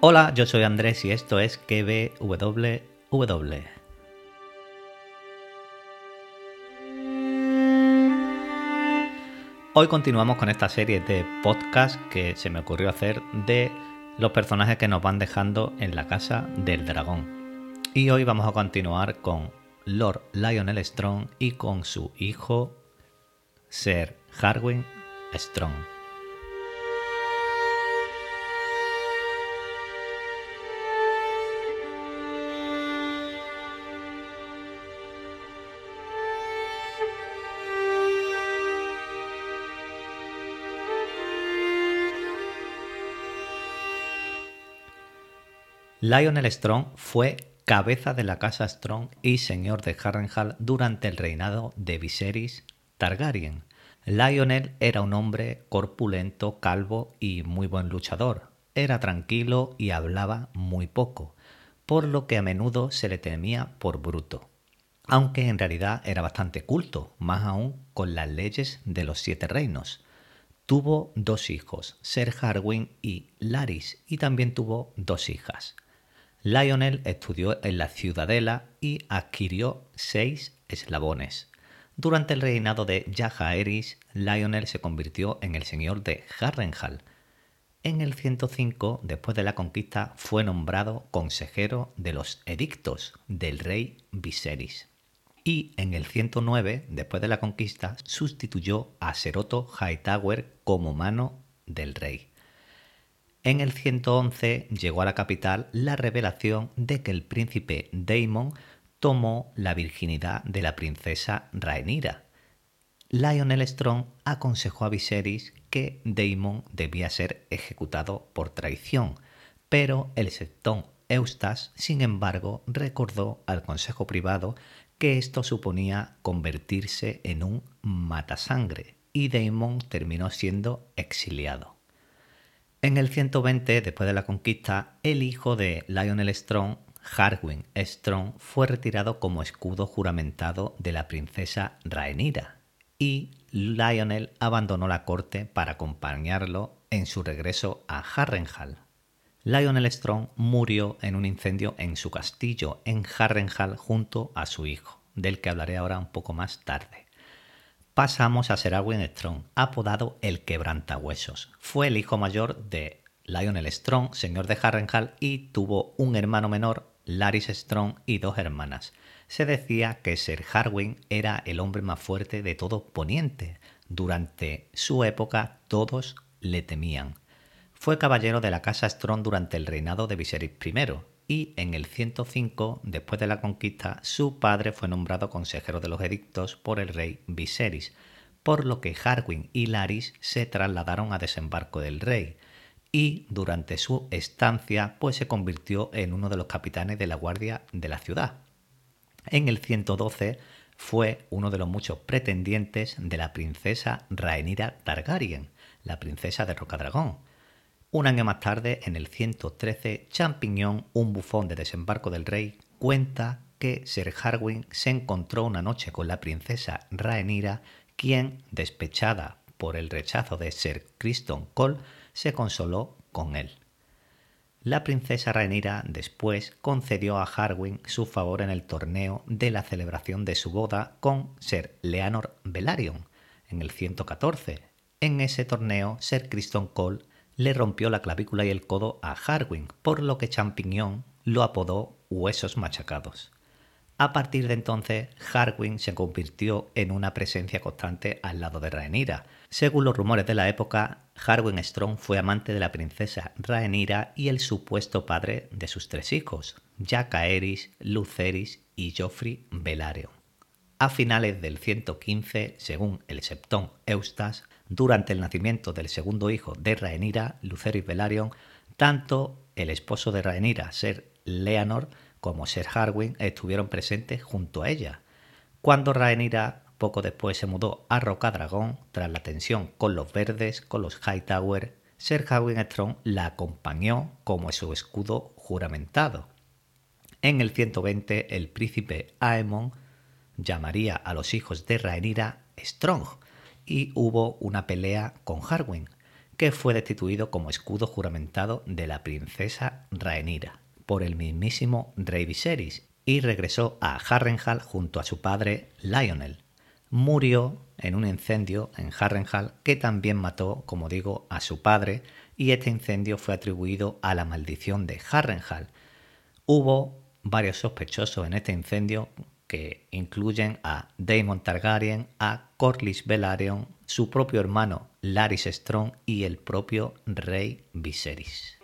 Hola, yo soy Andrés y esto es KBWW. Hoy continuamos con esta serie de podcast que se me ocurrió hacer de los personajes que nos van dejando en la casa del dragón. Y hoy vamos a continuar con Lord Lionel Strong y con su hijo Sir Harwin Strong. Lionel Strong fue cabeza de la casa Strong y señor de Harrenhal durante el reinado de Viserys Targaryen. Lionel era un hombre corpulento, calvo y muy buen luchador. Era tranquilo y hablaba muy poco, por lo que a menudo se le temía por bruto. Aunque en realidad era bastante culto, más aún con las leyes de los siete reinos. Tuvo dos hijos, Ser Harwin y Laris, y también tuvo dos hijas. Lionel estudió en la ciudadela y adquirió seis eslabones. Durante el reinado de Jaehaerys, Lionel se convirtió en el señor de Harrenhal. En el 105, después de la conquista, fue nombrado consejero de los edictos del rey Viserys. Y en el 109, después de la conquista, sustituyó a Seroto Hightower como mano del rey. En el 111 llegó a la capital la revelación de que el príncipe Daemon tomó la virginidad de la princesa Rhaenyra. Lionel Strong aconsejó a Viserys que Daemon debía ser ejecutado por traición, pero el septón Eustas, sin embargo, recordó al consejo privado que esto suponía convertirse en un matasangre y Daemon terminó siendo exiliado. En el 120, después de la conquista, el hijo de Lionel Strong, Harwin Strong, fue retirado como escudo juramentado de la princesa Rhaenyra y Lionel abandonó la corte para acompañarlo en su regreso a Harrenhal. Lionel Strong murió en un incendio en su castillo en Harrenhal junto a su hijo, del que hablaré ahora un poco más tarde pasamos a Ser Arwen Strong, apodado el Quebrantahuesos. Fue el hijo mayor de Lionel Strong, señor de Harrenhal, y tuvo un hermano menor, Laris Strong, y dos hermanas. Se decía que Ser Harwin era el hombre más fuerte de todo Poniente. Durante su época todos le temían. Fue caballero de la casa Strong durante el reinado de Viserys I, y en el 105, después de la conquista, su padre fue nombrado consejero de los edictos por el rey Viserys, por lo que Harwin y Laris se trasladaron a desembarco del rey, y durante su estancia pues se convirtió en uno de los capitanes de la guardia de la ciudad. En el 112 fue uno de los muchos pretendientes de la princesa Rhaenyra Targaryen, la princesa de Rocadragón, un año más tarde, en el 113, Champiñón, un bufón de desembarco del rey, cuenta que Sir Harwin se encontró una noche con la princesa Rhaenyra, quien, despechada por el rechazo de Sir Criston Cole, se consoló con él. La princesa Rhaenyra después concedió a Harwin su favor en el torneo de la celebración de su boda con Sir Leonor Velaryon en el 114. En ese torneo, Sir Criston Cole le rompió la clavícula y el codo a Harwin, por lo que Champiñón lo apodó Huesos Machacados. A partir de entonces, Harwin se convirtió en una presencia constante al lado de Rhaenyra. Según los rumores de la época, Harwin Strong fue amante de la princesa Rhaenyra y el supuesto padre de sus tres hijos, Jacaeris, Luceris y Joffrey Velaryon. A finales del 115, según el Septón Eustas, durante el nacimiento del segundo hijo de Rhaenyra, Lucerys Velaryon, tanto el esposo de Rhaenyra, Ser Leonor, como Ser Harwin estuvieron presentes junto a ella. Cuando Rhaenyra poco después se mudó a Rocadragón, tras la tensión con los verdes, con los Hightower, Ser Harwin Strong la acompañó como su escudo juramentado. En el 120, el príncipe Aemon llamaría a los hijos de Rhaenyra Strong, y hubo una pelea con Harwin, que fue destituido como escudo juramentado de la princesa Rhaenyra por el mismísimo rey Viserys y regresó a Harrenhal junto a su padre Lionel. Murió en un incendio en Harrenhal que también mató, como digo, a su padre y este incendio fue atribuido a la maldición de Harrenhal. Hubo varios sospechosos en este incendio que incluyen a Daemon Targaryen, a Corlys Velaryon, su propio hermano Larys Strong y el propio rey Viserys.